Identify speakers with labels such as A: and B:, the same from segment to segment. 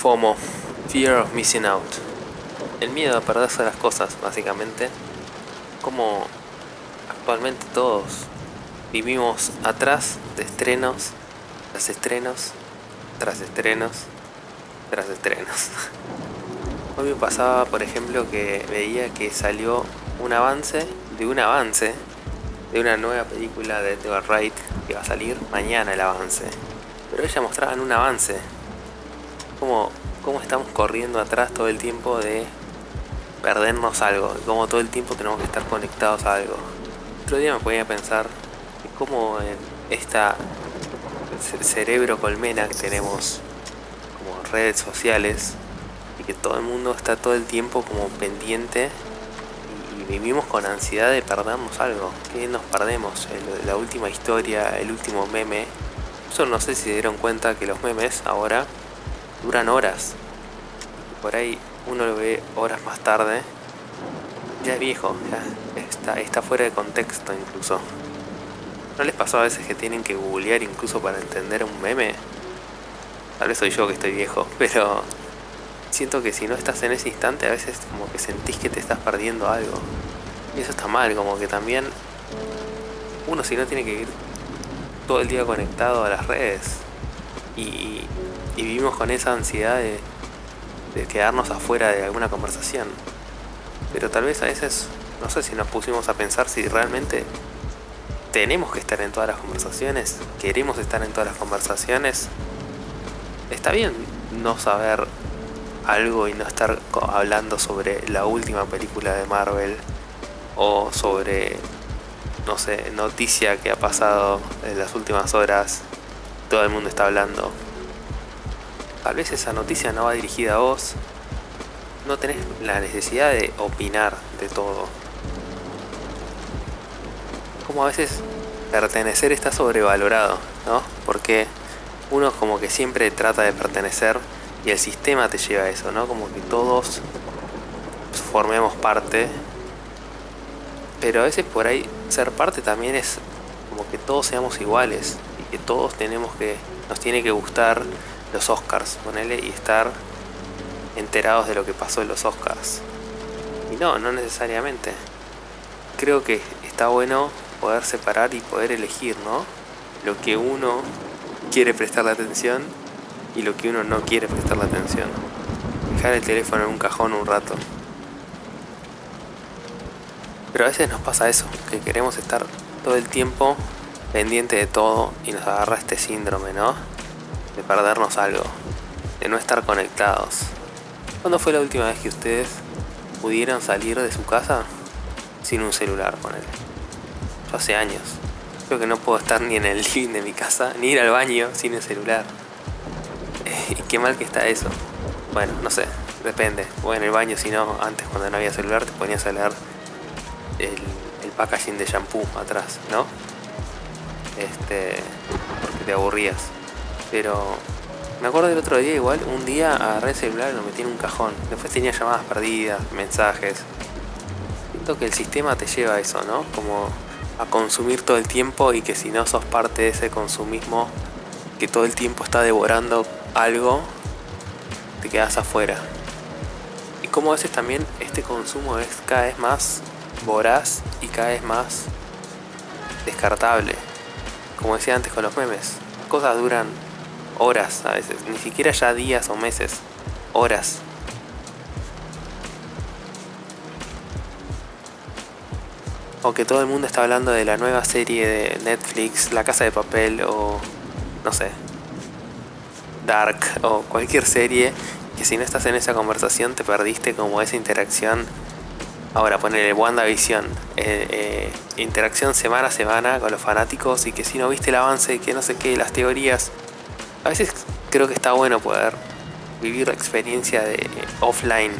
A: FOMO, Fear of Missing Out. El miedo a perderse las cosas, básicamente. Como actualmente todos vivimos atrás de estrenos, tras estrenos, tras estrenos, tras estrenos. Hoy me pasaba, por ejemplo, que veía que salió un avance de un avance de una nueva película de Edgar Wright que va a salir mañana el avance. Pero ella mostraban un avance. Como cómo estamos corriendo atrás todo el tiempo de perdernos algo. Y cómo todo el tiempo tenemos que estar conectados a algo. Otro día me ponía a pensar cómo esta cerebro colmena que tenemos como redes sociales y que todo el mundo está todo el tiempo como pendiente vivimos con ansiedad de perdernos algo. ¿Qué nos perdemos? la última historia, el último meme. Eso no sé si se dieron cuenta que los memes ahora duran horas. Por ahí uno lo ve horas más tarde. Ya es viejo, ya está, está fuera de contexto incluso. ¿No les pasó a veces que tienen que googlear incluso para entender un meme? Tal vez soy yo que estoy viejo, pero siento que si no estás en ese instante a veces como que sentís que te estás perdiendo algo. Y eso está mal, como que también uno si no tiene que ir todo el día conectado a las redes y, vivimos con esa ansiedad de, de quedarnos afuera de alguna conversación. Pero tal vez a veces, no sé si nos pusimos a pensar si realmente tenemos que estar en todas las conversaciones, queremos estar en todas las conversaciones. Está bien no saber algo y no estar hablando sobre la última película de Marvel o sobre, no sé, noticia que ha pasado en las últimas horas, todo el mundo está hablando. Tal vez esa noticia no va dirigida a vos, no tenés la necesidad de opinar de todo. Como a veces pertenecer está sobrevalorado, ¿no? Porque uno como que siempre trata de pertenecer y el sistema te lleva a eso, ¿no? Como que todos formemos parte. Pero a veces por ahí ser parte también es como que todos seamos iguales y que todos tenemos que, nos tiene que gustar los Oscars, ponele, y estar enterados de lo que pasó en los Oscars. Y no, no necesariamente. Creo que está bueno poder separar y poder elegir, ¿no? Lo que uno quiere prestar la atención y lo que uno no quiere prestar la atención. Dejar el teléfono en un cajón un rato. Pero a veces nos pasa eso, que queremos estar todo el tiempo pendiente de todo y nos agarra este síndrome, ¿no? De perdernos algo, de no estar conectados. ¿Cuándo fue la última vez que ustedes pudieron salir de su casa sin un celular, con él? Yo hace años. Creo que no puedo estar ni en el living de mi casa, ni ir al baño sin el celular. qué mal que está eso. Bueno, no sé, depende. O en el baño, si no, antes cuando no había celular te ponías a leer el, el packaging de shampoo atrás, ¿no? Este, porque te aburrías. Pero me acuerdo del otro día igual, un día agarré el celular y lo metí en un cajón. Después tenía llamadas perdidas, mensajes. Siento que el sistema te lleva a eso, ¿no? Como a consumir todo el tiempo y que si no sos parte de ese consumismo que todo el tiempo está devorando algo, te quedas afuera. Y como a veces también este consumo es cada vez más voraz y cada vez más descartable. Como decía antes con los memes, cosas duran horas a veces, ni siquiera ya días o meses, horas. O que todo el mundo está hablando de la nueva serie de Netflix, La Casa de Papel o no sé, Dark o cualquier serie que si no estás en esa conversación te perdiste como esa interacción. Ahora ponerle WandaVision, eh, eh, interacción semana a semana con los fanáticos y que si no viste el avance, que no sé qué, las teorías. A veces creo que está bueno poder vivir la experiencia de offline,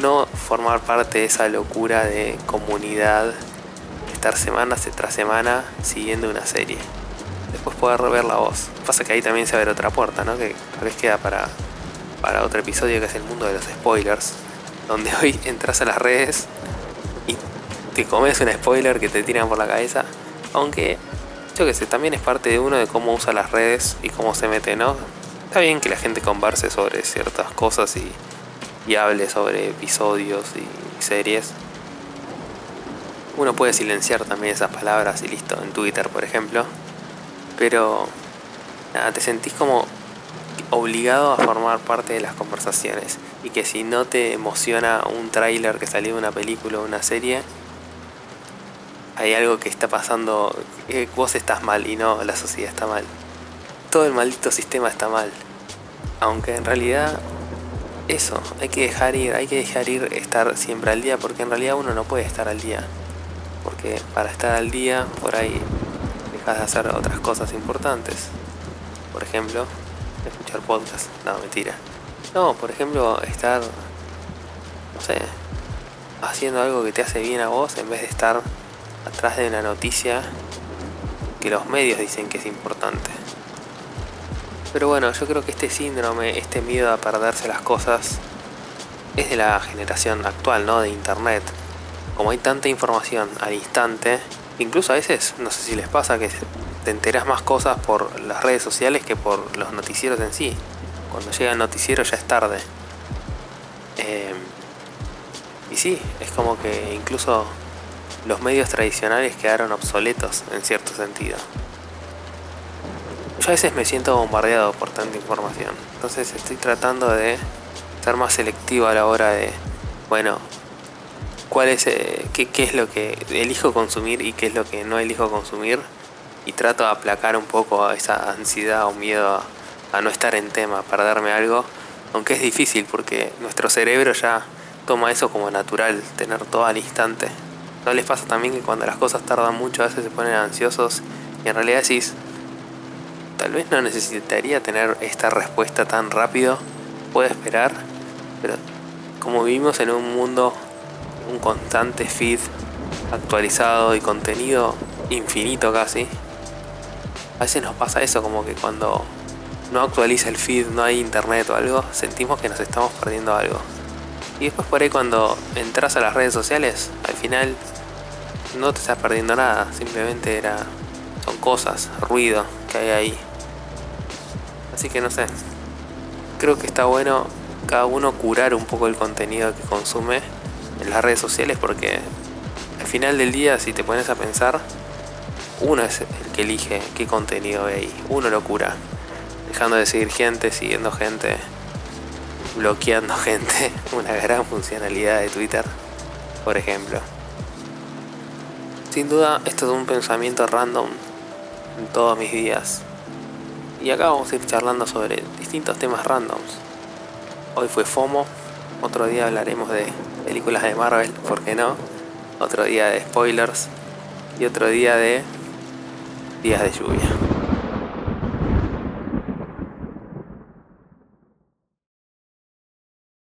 A: no formar parte de esa locura de comunidad, estar semana tras semana siguiendo una serie después poder ver la voz. Pasa que ahí también se abre otra puerta, ¿no? Que tal vez queda para, para otro episodio que es el mundo de los spoilers, donde hoy entras a las redes y te comes un spoiler que te tiran por la cabeza, aunque yo que sé, también es parte de uno de cómo usa las redes y cómo se mete, ¿no? Está bien que la gente converse sobre ciertas cosas y, hable sobre episodios y series. Uno puede silenciar también esas palabras y listo, en Twitter por ejemplo. Pero nada, te sentís como obligado a formar parte de las conversaciones. Y que si no te emociona un tráiler que salió de una película o una serie, hay algo que está pasando, vos estás mal y no la sociedad está mal. Todo el maldito sistema está mal. Aunque en realidad eso, hay que dejar ir, hay que dejar ir estar siempre al día, porque en realidad uno no puede estar al día. Porque para estar al día, por ahí dejas de hacer otras cosas importantes. Por ejemplo, escuchar podcast. No, mentira. No, por ejemplo, estar, no sé, haciendo algo que te hace bien a vos en vez de estar atrás de una noticia que los medios dicen que es importante. Pero bueno, yo creo que este síndrome, este miedo a perderse las cosas, es de la generación actual, ¿no? De internet. Como hay tanta información al instante, incluso a veces, no sé si les pasa, que te enteras más cosas por las redes sociales que por los noticieros en sí. Cuando llega el noticiero ya es tarde. Em, y sí, es como que incluso los medios tradicionales quedaron obsoletos en cierto sentido yo a veces me siento bombardeado por tanta información. Entonces estoy tratando de ser más selectivo a la hora de, bueno, cuál es, eh, qué, es lo que elijo consumir y qué es lo que no elijo consumir. Y trato de aplacar un poco esa ansiedad o miedo a, no estar en tema, a perderme algo. Aunque es difícil porque nuestro cerebro ya toma eso como natural, tener todo al instante. ¿No les pasa también que cuando las cosas tardan mucho a veces se ponen ansiosos y en realidad decís, Tal vez no necesitaría tener esta respuesta tan rápido, puedo esperar, pero como vivimos en un mundo, un constante feed actualizado y contenido infinito casi, a veces nos pasa eso, como que cuando no actualiza el feed, no hay internet o algo, sentimos que nos estamos perdiendo algo. Y después por ahí cuando entras a las redes sociales, al final no te estás perdiendo nada, simplemente era son cosas, ruido que hay ahí. Así que no sé. Creo que está bueno cada uno curar un poco el contenido que consume en las redes sociales porque al final del día si te pones a pensar, uno es el que elige qué contenido ve ahí. Uno lo cura. Dejando de seguir gente, siguiendo gente, bloqueando gente. Una gran funcionalidad de Twitter, por ejemplo. Sin duda, esto es un pensamiento random en todos mis días. Y acá vamos a ir charlando sobre distintos temas randoms. Hoy fue FOMO, otro día hablaremos de películas de Marvel, ¿por qué no? Otro día de spoilers y otro día de días de lluvia.